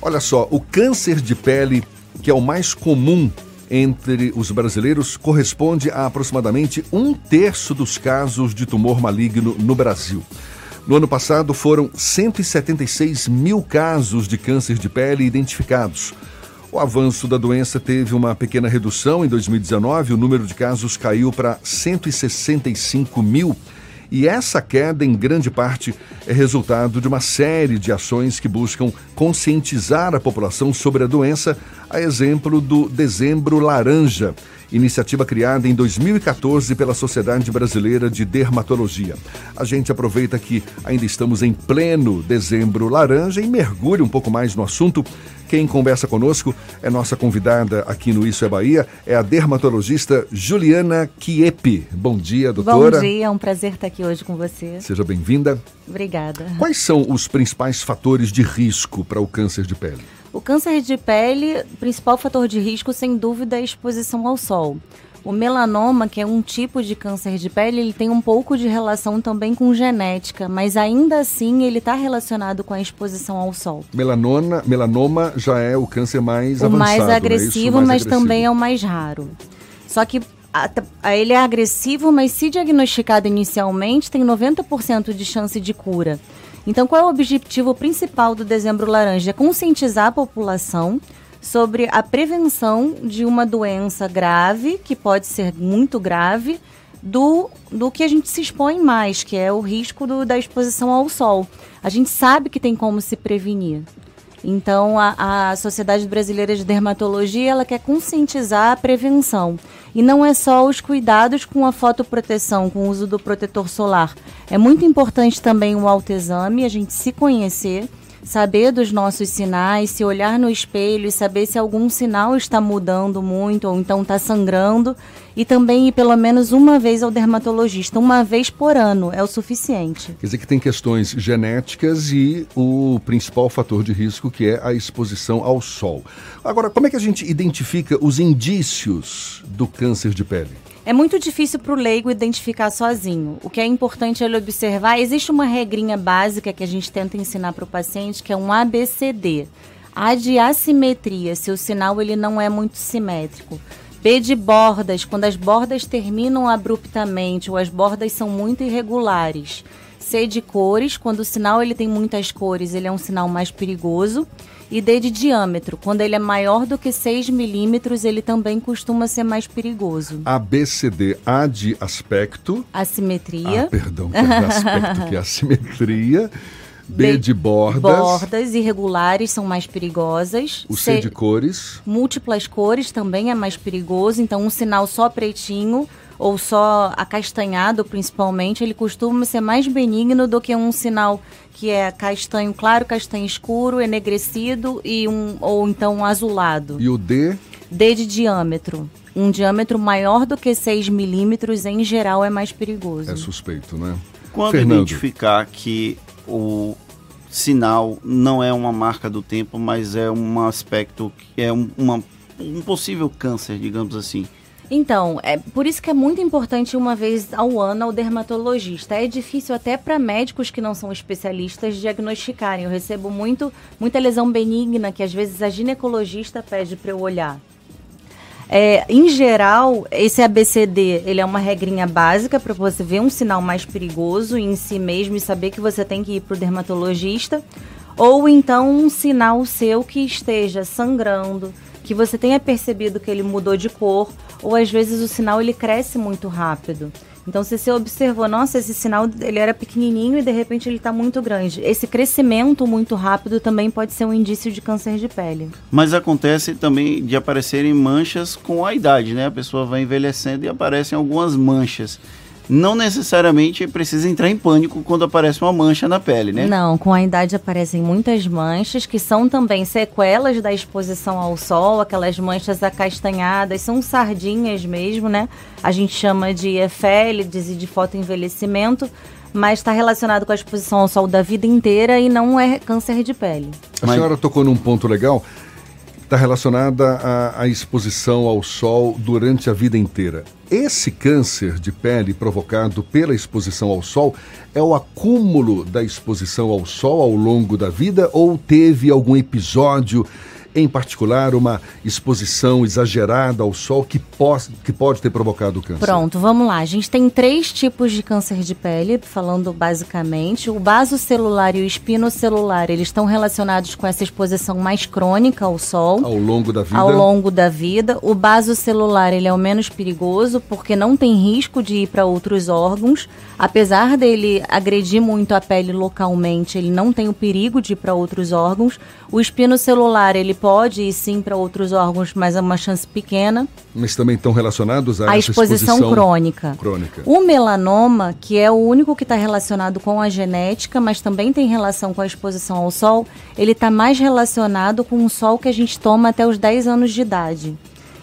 Olha só, o câncer de pele, que é o mais comum entre os brasileiros, corresponde a aproximadamente um terço dos casos de tumor maligno no Brasil. No ano passado, foram 176 mil casos de câncer de pele identificados. O avanço da doença teve uma pequena redução em 2019, o número de casos caiu para 165 mil. E essa queda, em grande parte, é resultado de uma série de ações que buscam conscientizar a população sobre a doença, a exemplo do Dezembro Laranja iniciativa criada em 2014 pela Sociedade Brasileira de Dermatologia. A gente aproveita que ainda estamos em pleno dezembro laranja e mergulha um pouco mais no assunto. Quem conversa conosco é nossa convidada aqui no Isso é Bahia, é a dermatologista Juliana Kiepe. Bom dia, doutora. Bom dia, é um prazer estar aqui hoje com você. Seja bem-vinda. Obrigada. Quais são os principais fatores de risco para o câncer de pele? O câncer de pele, principal fator de risco, sem dúvida, é a exposição ao sol. O melanoma, que é um tipo de câncer de pele, ele tem um pouco de relação também com genética, mas ainda assim ele está relacionado com a exposição ao sol. Melanona, melanoma já é o câncer mais o avançado, mais é agressivo, mais mas agressivo. também é o mais raro. Só que a, a, ele é agressivo, mas se diagnosticado inicialmente, tem 90% de chance de cura. Então, qual é o objetivo principal do Dezembro Laranja? É conscientizar a população sobre a prevenção de uma doença grave, que pode ser muito grave, do, do que a gente se expõe mais, que é o risco do, da exposição ao sol. A gente sabe que tem como se prevenir. Então, a, a Sociedade Brasileira de Dermatologia ela quer conscientizar a prevenção. E não é só os cuidados com a fotoproteção, com o uso do protetor solar. É muito importante também o autoexame, a gente se conhecer saber dos nossos sinais, se olhar no espelho e saber se algum sinal está mudando muito ou então está sangrando. E também ir pelo menos uma vez ao dermatologista, uma vez por ano, é o suficiente. Quer dizer que tem questões genéticas e o principal fator de risco, que é a exposição ao sol. Agora, como é que a gente identifica os indícios do câncer de pele? É muito difícil para o leigo identificar sozinho. O que é importante é ele observar, existe uma regrinha básica que a gente tenta ensinar para o paciente, que é um ABCD. A de assimetria, se o sinal ele não é muito simétrico. B de bordas, quando as bordas terminam abruptamente ou as bordas são muito irregulares. C de cores, quando o sinal ele tem muitas cores, ele é um sinal mais perigoso. E D de diâmetro, quando ele é maior do que 6 milímetros, ele também costuma ser mais perigoso. A, B, C, D, A de aspecto. Assimetria. Ah, perdão, que é de aspecto, que é assimetria. B, B de bordas. Bordas irregulares são mais perigosas. O C, C de cores. Múltiplas cores também é mais perigoso. Então, um sinal só pretinho ou só acastanhado, principalmente, ele costuma ser mais benigno do que um sinal que é castanho claro, castanho escuro, enegrecido e um ou então azulado. E o D? D de diâmetro. Um diâmetro maior do que 6 milímetros, em geral, é mais perigoso. É suspeito, né? Quando Fernando. identificar que o sinal não é uma marca do tempo, mas é um aspecto que é um, uma, um possível câncer, digamos assim. Então, é por isso que é muito importante uma vez ao ano ao dermatologista. É difícil até para médicos que não são especialistas diagnosticarem. Eu recebo muito, muita lesão benigna que às vezes a ginecologista pede para eu olhar. É, em geral, esse ABCD ele é uma regrinha básica para você ver um sinal mais perigoso em si mesmo e saber que você tem que ir para o dermatologista. Ou então um sinal seu que esteja sangrando, que você tenha percebido que ele mudou de cor ou às vezes o sinal ele cresce muito rápido. Então, se você observou, nossa, esse sinal ele era pequenininho e de repente ele está muito grande. Esse crescimento muito rápido também pode ser um indício de câncer de pele. Mas acontece também de aparecerem manchas com a idade, né? A pessoa vai envelhecendo e aparecem algumas manchas não necessariamente precisa entrar em pânico quando aparece uma mancha na pele, né? Não, com a idade aparecem muitas manchas que são também sequelas da exposição ao sol, aquelas manchas acastanhadas, são sardinhas mesmo, né? A gente chama de efélides e de fotoenvelhecimento, mas está relacionado com a exposição ao sol da vida inteira e não é câncer de pele. A mas... senhora tocou num ponto legal está relacionada à, à exposição ao sol durante a vida inteira. Esse câncer de pele provocado pela exposição ao sol é o acúmulo da exposição ao sol ao longo da vida ou teve algum episódio em particular uma exposição exagerada ao sol que, pode, que pode ter provocado o câncer? Pronto, vamos lá. A gente tem três tipos de câncer de pele, falando basicamente. O basocelular e o espinocelular, eles estão relacionados com essa exposição mais crônica ao sol. Ao longo da vida? Ao longo da vida. O basocelular, ele é o menos perigoso, porque não tem risco de ir para outros órgãos. Apesar dele agredir muito a pele localmente, ele não tem o perigo de ir para outros órgãos. O espinocelular, ele pode ir sim para outros órgãos, mas é uma chance pequena. Mas também estão relacionados a exposição, exposição crônica. crônica. O melanoma, que é o único que está relacionado com a genética, mas também tem relação com a exposição ao sol, ele está mais relacionado com o sol que a gente toma até os 10 anos de idade.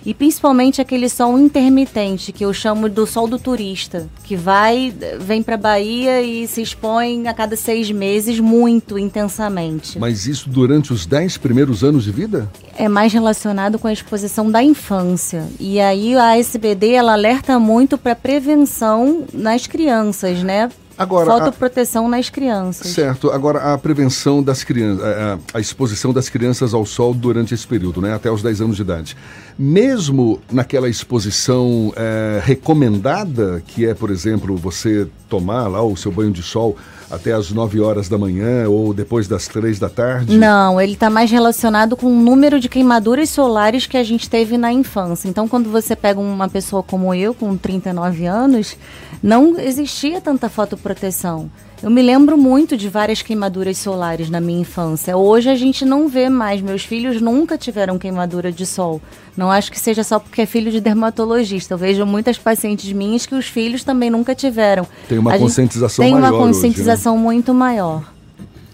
E principalmente aquele sol intermitente, que eu chamo do sol do turista, que vai, vem para Bahia e se expõe a cada seis meses muito intensamente. Mas isso durante os dez primeiros anos de vida? É mais relacionado com a exposição da infância. E aí a SBD ela alerta muito para prevenção nas crianças, né? Agora, Fotoproteção a... nas crianças. Certo. Agora, a prevenção das crianças, a, a, exposição das crianças ao sol durante esse período, né? Até os 10 anos de idade. Mesmo naquela exposição é, recomendada, que é, por exemplo, você tomar lá o seu banho de sol até as 9 horas da manhã ou depois das 3 da tarde? Não, ele está mais relacionado com o número de queimaduras solares que a gente teve na infância. Então, quando você pega uma pessoa como eu, com 39 anos, não existia tanta fotoproteção. Eu me lembro muito de várias queimaduras solares na minha infância. Hoje a gente não vê mais. Meus filhos nunca tiveram queimadura de sol. Não acho que seja só porque é filho de dermatologista. Eu vejo muitas pacientes minhas que os filhos também nunca tiveram. Tem uma a conscientização maior. Tem uma conscientização hoje, né? muito maior.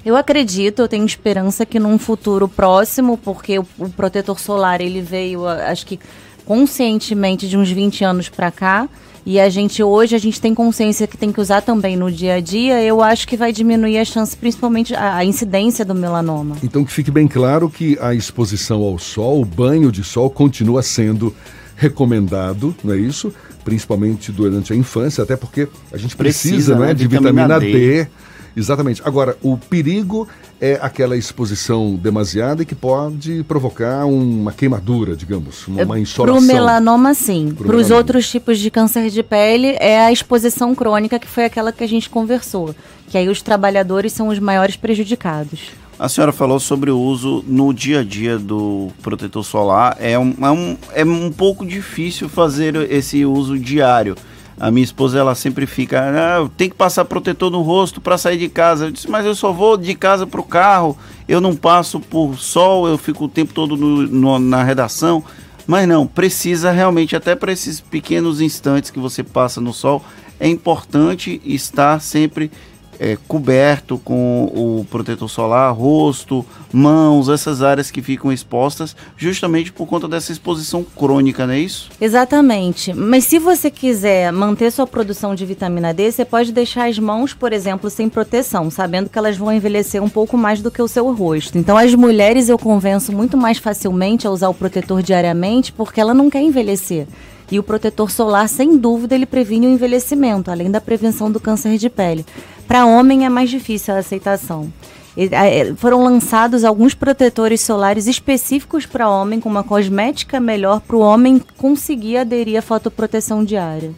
Eu acredito, eu tenho esperança que num futuro próximo, porque o, o protetor solar ele veio, acho que conscientemente de uns 20 anos para cá, e a gente hoje a gente tem consciência que tem que usar também no dia a dia, eu acho que vai diminuir a chance, principalmente a, a, incidência do melanoma. Então que fique bem claro que a exposição ao sol, o banho de sol continua sendo recomendado, não é isso? Principalmente durante a infância, até porque a gente precisa, precisa né, de vitamina, vitamina D. D Exatamente. Agora, o perigo é aquela exposição demasiada e que pode provocar uma queimadura, digamos, uma, uma insolação. Para o melanoma, sim. Para os outros tipos de câncer de pele, é a exposição crônica, que foi aquela que a gente conversou. Que aí os trabalhadores são os maiores prejudicados. A senhora falou sobre o uso no dia a dia do protetor solar. É um, é um, é um pouco difícil fazer esse uso diário a minha esposa ela sempre fica, ah, tem que passar protetor no rosto para sair de casa. Eu disse, mas eu só vou de casa para o carro, eu não passo por sol, eu fico o tempo todo no, no, na redação. Mas não, precisa realmente, até para esses pequenos instantes que você passa no sol, é importante estar sempre é, coberto com o protetor solar, rosto, mãos, essas áreas que ficam expostas, justamente por conta dessa exposição crônica, não é isso? Exatamente. Mas se você quiser manter sua produção de vitamina D, você pode deixar as mãos, por exemplo, sem proteção, sabendo que elas vão envelhecer um pouco mais do que o seu rosto. Então, as mulheres eu convenço muito mais facilmente a usar o protetor diariamente porque ela não quer envelhecer. E o protetor solar, sem dúvida, ele previne o envelhecimento, além da prevenção do câncer de pele. Para homem é mais difícil a aceitação. É, foram lançados alguns protetores solares específicos para homem, com uma cosmética melhor para o homem conseguir aderir à fotoproteção diária.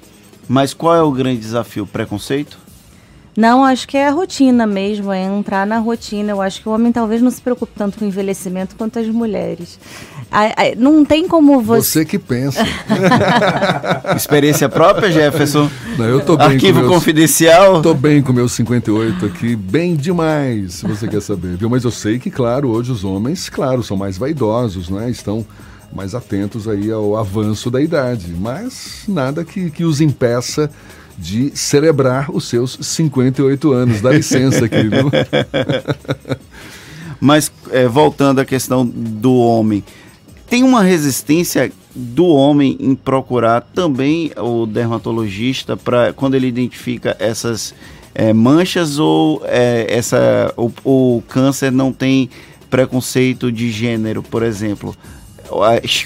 Mas qual é o grande desafio? Preconceito? Não, acho que é a rotina mesmo, é entrar na rotina. Eu acho que o homem talvez não se preocupe tanto com o envelhecimento quanto as mulheres. Não tem como você. Você que pensa. Experiência própria, Jefferson? Não, eu tô bem Arquivo meus... confidencial? Tô bem com meus 58 aqui, bem demais, se você quer saber, viu? Mas eu sei que, claro, hoje os homens, claro, são mais vaidosos, né? Estão mais atentos aí ao avanço da idade. Mas nada que, que os impeça de celebrar os seus 58 anos. Dá licença aqui, viu? Mas é, voltando à questão do homem, tem uma resistência do homem em procurar também o dermatologista para quando ele identifica essas é, manchas ou é, essa o, o, câncer não tem preconceito de gênero, por exemplo.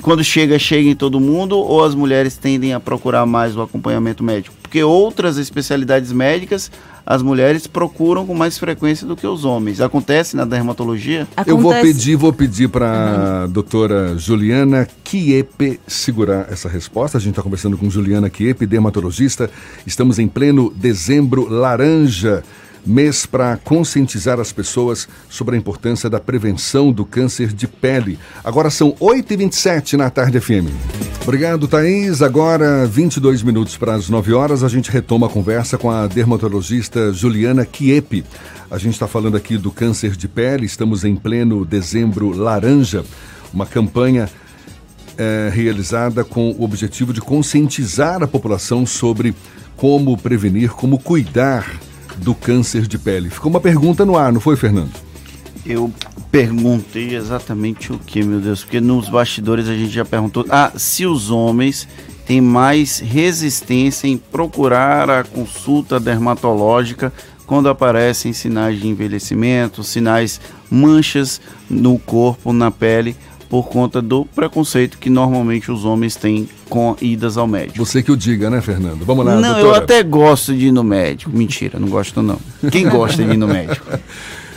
quando chega, chega em todo mundo ou as mulheres tendem a procurar mais o acompanhamento médico? Porque outras especialidades médicas as mulheres procuram com mais frequência do que os homens. Acontece na dermatologia? Acontece. Eu vou pedir, vou pedir para a uhum. doutora Juliana Kiepe segurar essa resposta. A gente está conversando com Juliana Kiepe, dermatologista. Estamos em pleno dezembro laranja mês para conscientizar as pessoas sobre a importância da prevenção do câncer de pele. Agora são 8h27 na tarde FM. Obrigado, Thaís. Agora, 22 minutos para as 9 horas, a gente retoma a conversa com a dermatologista Juliana Kiepe. A gente está falando aqui do câncer de pele, estamos em pleno dezembro laranja, uma campanha é, realizada com o objetivo de conscientizar a população sobre como prevenir, como cuidar do câncer de pele. Ficou uma pergunta no ar, não foi, Fernando? Eu perguntei exatamente o que, meu Deus, porque nos bastidores a gente já perguntou. Ah, se os homens têm mais resistência em procurar a consulta dermatológica quando aparecem sinais de envelhecimento, sinais manchas no corpo, na pele, por conta do preconceito que normalmente os homens têm com idas ao médico. Você que o diga, né, Fernando? Vamos lá, Não, doutora. eu até gosto de ir no médico. Mentira, não gosto não. Quem gosta de ir no médico?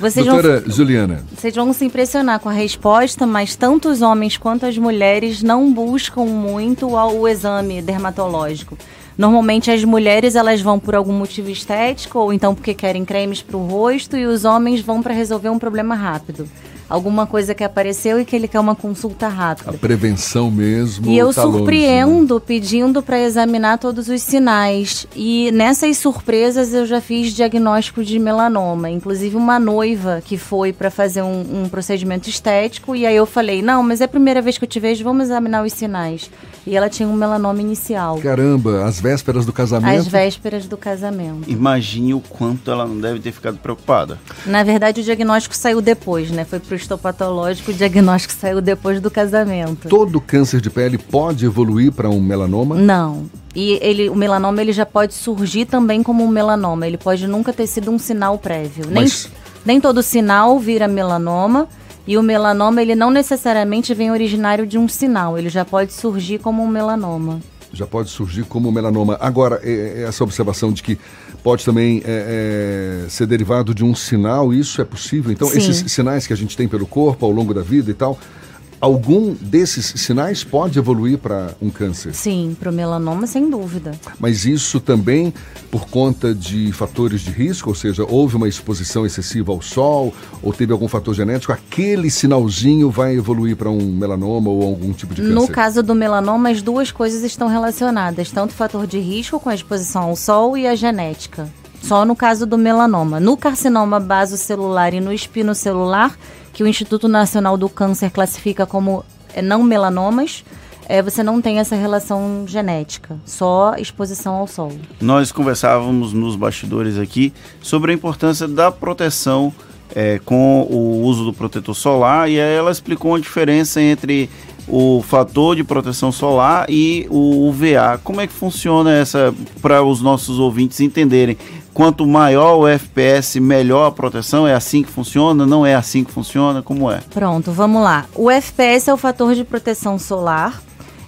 Vocês Doutora vão, Juliana. Vocês vão se impressionar com a resposta, mas tanto os homens quanto as mulheres não buscam muito o exame dermatológico. Normalmente as mulheres elas vão por algum motivo estético ou então porque querem cremes para o rosto e os homens vão para resolver um problema rápido alguma coisa que apareceu e que ele quer uma consulta rápida. A prevenção mesmo. E eu tá surpreendo longe, né? pedindo para examinar todos os sinais. E nessas surpresas eu já fiz diagnóstico de melanoma. Inclusive uma noiva que foi para fazer um, um procedimento estético e aí eu falei: não, mas é a primeira vez que eu te vejo, vamos examinar os sinais. E ela tinha um melanoma inicial. Caramba, às vésperas do casamento? Às vésperas do casamento. Imagine o quanto ela não deve ter ficado preocupada. Na verdade, o diagnóstico saiu depois, né? Foi pro histopatológico, o diagnóstico saiu depois do casamento. Todo câncer de pele pode evoluir para um melanoma? Não. E ele, o melanoma ele já pode surgir também como um melanoma. Ele pode nunca ter sido um sinal prévio. Mas... Nem, nem todo sinal vira melanoma e o melanoma, ele não necessariamente vem originário de um sinal, ele já pode surgir como um melanoma. Já pode surgir como melanoma. Agora, é, é essa observação de que pode também é, é, ser derivado de um sinal, isso é possível? Então, Sim. esses sinais que a gente tem pelo corpo ao longo da vida e tal, Algum desses sinais pode evoluir para um câncer? Sim, para o melanoma, sem dúvida. Mas isso também por conta de fatores de risco, ou seja, houve uma exposição excessiva ao sol ou teve algum fator genético, aquele sinalzinho vai evoluir para um melanoma ou algum tipo de câncer? No caso do melanoma, as duas coisas estão relacionadas, tanto o fator de risco com a exposição ao sol e a genética. Só no caso do melanoma. No carcinoma basocelular e no espinocelular, que o Instituto Nacional do Câncer classifica como é, não melanomas, é, você não tem essa relação genética, só exposição ao sol. Nós conversávamos nos bastidores aqui sobre a importância da proteção é, com o uso do protetor solar e aí ela explicou a diferença entre o fator de proteção solar e o UVA. Como é que funciona essa para os nossos ouvintes entenderem? Quanto maior o FPS, melhor a proteção? É assim que funciona? Não é assim que funciona? Como é? Pronto, vamos lá. O FPS é o fator de proteção solar.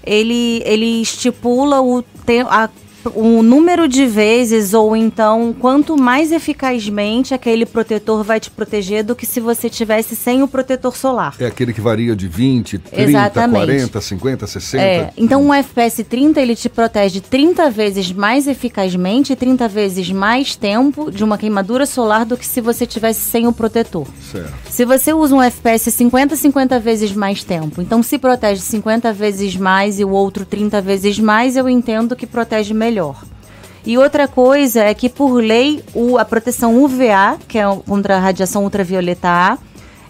Ele, ele estipula o, a o número de vezes ou então quanto mais eficazmente aquele protetor vai te proteger do que se você tivesse sem o protetor solar. É aquele que varia de 20, 30, Exatamente. 40, 50, 60. É, então um FPS 30 ele te protege 30 vezes mais eficazmente, 30 vezes mais tempo de uma queimadura solar do que se você tivesse sem o protetor. Certo. Se você usa um FPS 50, 50 vezes mais tempo, então se protege 50 vezes mais e o outro 30 vezes mais, eu entendo que protege melhor melhor. E outra coisa é que, por lei, o, a proteção UVA, que é contra a radiação ultravioleta A,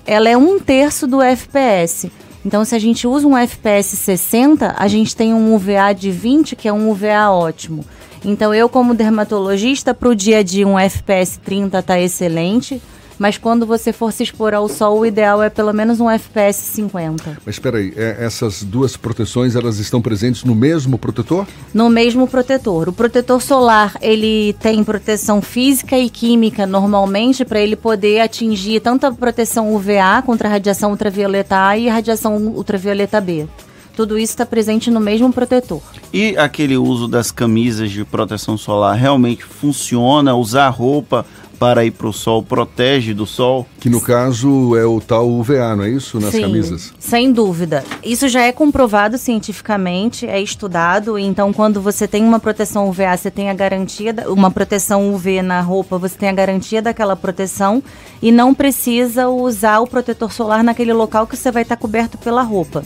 ela é um terço do FPS. Então, se a gente usa um FPS 60, a gente tem um UVA de 20, que é um UVA ótimo. Então, eu, como dermatologista, para o dia a dia, um FPS 30 está excelente, mas quando você for se expor ao sol, o ideal é pelo menos um FPS 50. Mas espera aí, é, essas duas proteções, elas estão presentes no mesmo protetor? No mesmo protetor. O protetor solar, ele tem proteção física e química normalmente para ele poder atingir tanto a proteção UVA contra a radiação ultravioleta A e a radiação ultravioleta B. Tudo isso está presente no mesmo protetor. E aquele uso das camisas de proteção solar realmente funciona? Usar roupa para ir para o sol protege do sol? Que no caso é o tal UVA, não é isso? Nas Sim, camisas? Sem dúvida. Isso já é comprovado cientificamente, é estudado. Então, quando você tem uma proteção UVA, você tem a garantia, da, uma proteção UV na roupa, você tem a garantia daquela proteção e não precisa usar o protetor solar naquele local que você vai estar coberto pela roupa.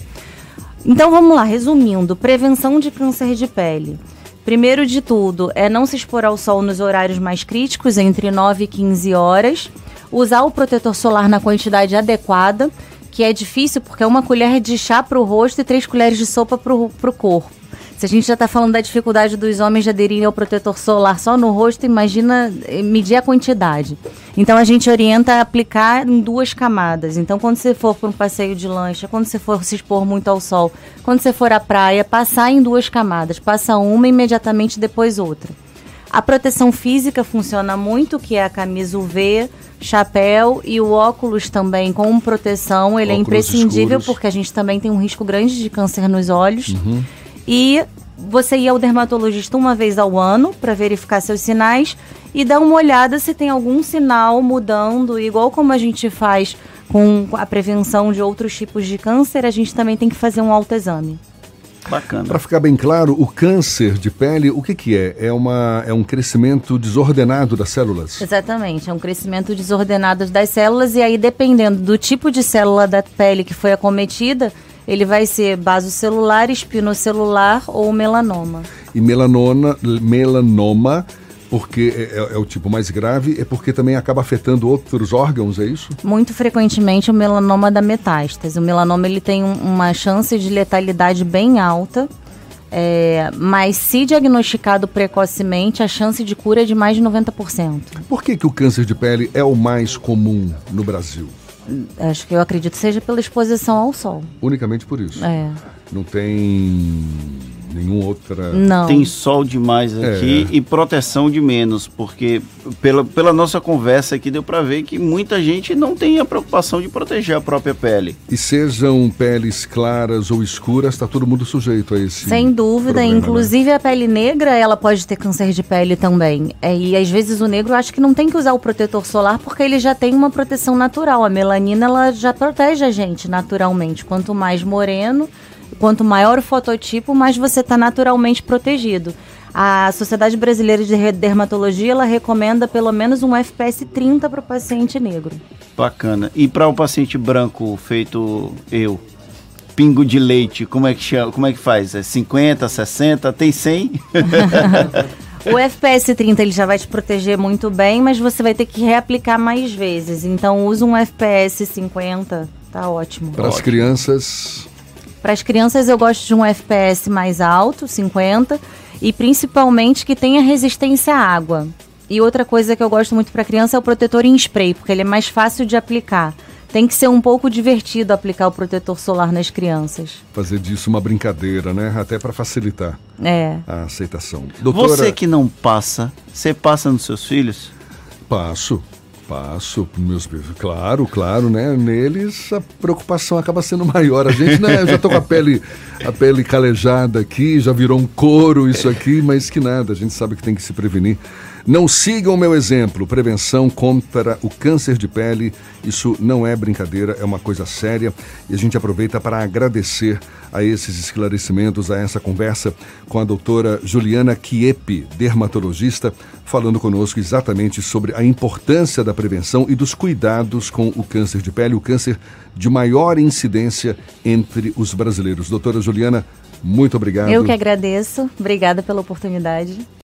Então vamos lá, resumindo: prevenção de câncer de pele. Primeiro de tudo, é não se expor ao sol nos horários mais críticos, entre 9 e 15 horas. Usar o protetor solar na quantidade adequada, que é difícil porque é uma colher de chá para o rosto e três colheres de sopa para o corpo. Se a gente já está falando da dificuldade dos homens de aderirem ao protetor solar só no rosto, imagina eh, medir a quantidade. Então a gente orienta a aplicar em duas camadas. Então quando você for para um passeio de lancha, quando você for se expor muito ao sol, quando você for à praia, passar em duas camadas. Passa uma imediatamente depois outra. A proteção física funciona muito, que é a camisa UV, chapéu e o óculos também com proteção. Ele é Óculos é imprescindível escuros. porque a gente também tem um risco grande de câncer nos olhos. Uhum. E você ir ao dermatologista uma vez ao ano para verificar seus sinais e dar uma olhada se tem algum sinal mudando, igual como a gente faz com a prevenção de outros tipos de câncer, a gente também tem que fazer um autoexame. Bacana. Para ficar bem claro, o câncer de pele, o que, que é? É, uma, é um crescimento desordenado das células? Exatamente, é um crescimento desordenado das células e aí dependendo do tipo de célula da pele que foi acometida, ele vai ser basocelular, espinocelular ou melanoma. E melanona, melanoma, porque é, é- é o tipo mais grave, é porque também acaba afetando outros órgãos, é isso? Muito frequentemente o melanoma da metástase. O melanoma ele tem um- uma chance de letalidade bem alta, é, mas se diagnosticado precocemente, a chance de cura é de mais de 90%. Por que, que o câncer de pele é o mais comum no Brasil? Acho que eu acredito seja pela exposição ao sol. Unicamente por isso. É. Não tem nenhuma outra. Não. Tem sol demais aqui É. e proteção de menos, porque pela, pela nossa conversa aqui deu para ver que muita gente não tem a preocupação de proteger a própria pele. E sejam peles claras ou escuras, está todo mundo sujeito a esse. Sem dúvida, problema, né? inclusive a pele negra, ela pode ter câncer de pele também. É, e às vezes o negro acha que não tem que usar o protetor solar porque ele já tem uma proteção natural. A melanina ela já protege a gente naturalmente. Quanto mais moreno, quanto maior o fototipo, mais você está naturalmente protegido. A Sociedade Brasileira de Dermatologia ela recomenda pelo menos um FPS 30 para o paciente negro. Bacana. E para o paciente branco feito eu, pingo de leite, como é que chama, como é que faz? É 50, 60, tem 100? O FPS 30 ele já vai te proteger muito bem, mas você vai ter que reaplicar mais vezes. Então usa um FPS 50, tá ótimo. Para as crianças, Para as crianças eu gosto de um FPS mais alto, 50, e principalmente que tenha resistência à água. E outra coisa que eu gosto muito para criança é o protetor em spray, porque ele é mais fácil de aplicar. Tem que ser um pouco divertido aplicar o protetor solar nas crianças. fazer disso uma brincadeira, né? Até para facilitar É. a aceitação. Doutora, Você que não passa, você passa nos seus filhos? passo, passo pros meus filhos. Claro, claro, né? Neles a preocupação acaba sendo maior. A gente, né? Eu já tô com a pele, a pele calejada aqui, já virou um couro isso aqui, mas que nada, a gente sabe que tem que se prevenir. Não sigam o meu exemplo. Prevenção contra o câncer de pele. Isso não é brincadeira, é uma coisa séria. E a gente aproveita para agradecer a esses esclarecimentos, a essa conversa com a doutora Juliana Kiepe, dermatologista, falando conosco exatamente sobre a importância da prevenção e dos cuidados com o câncer de pele, o câncer de maior incidência entre os brasileiros. Doutora Juliana, muito obrigado. Eu que agradeço. Obrigada pela oportunidade.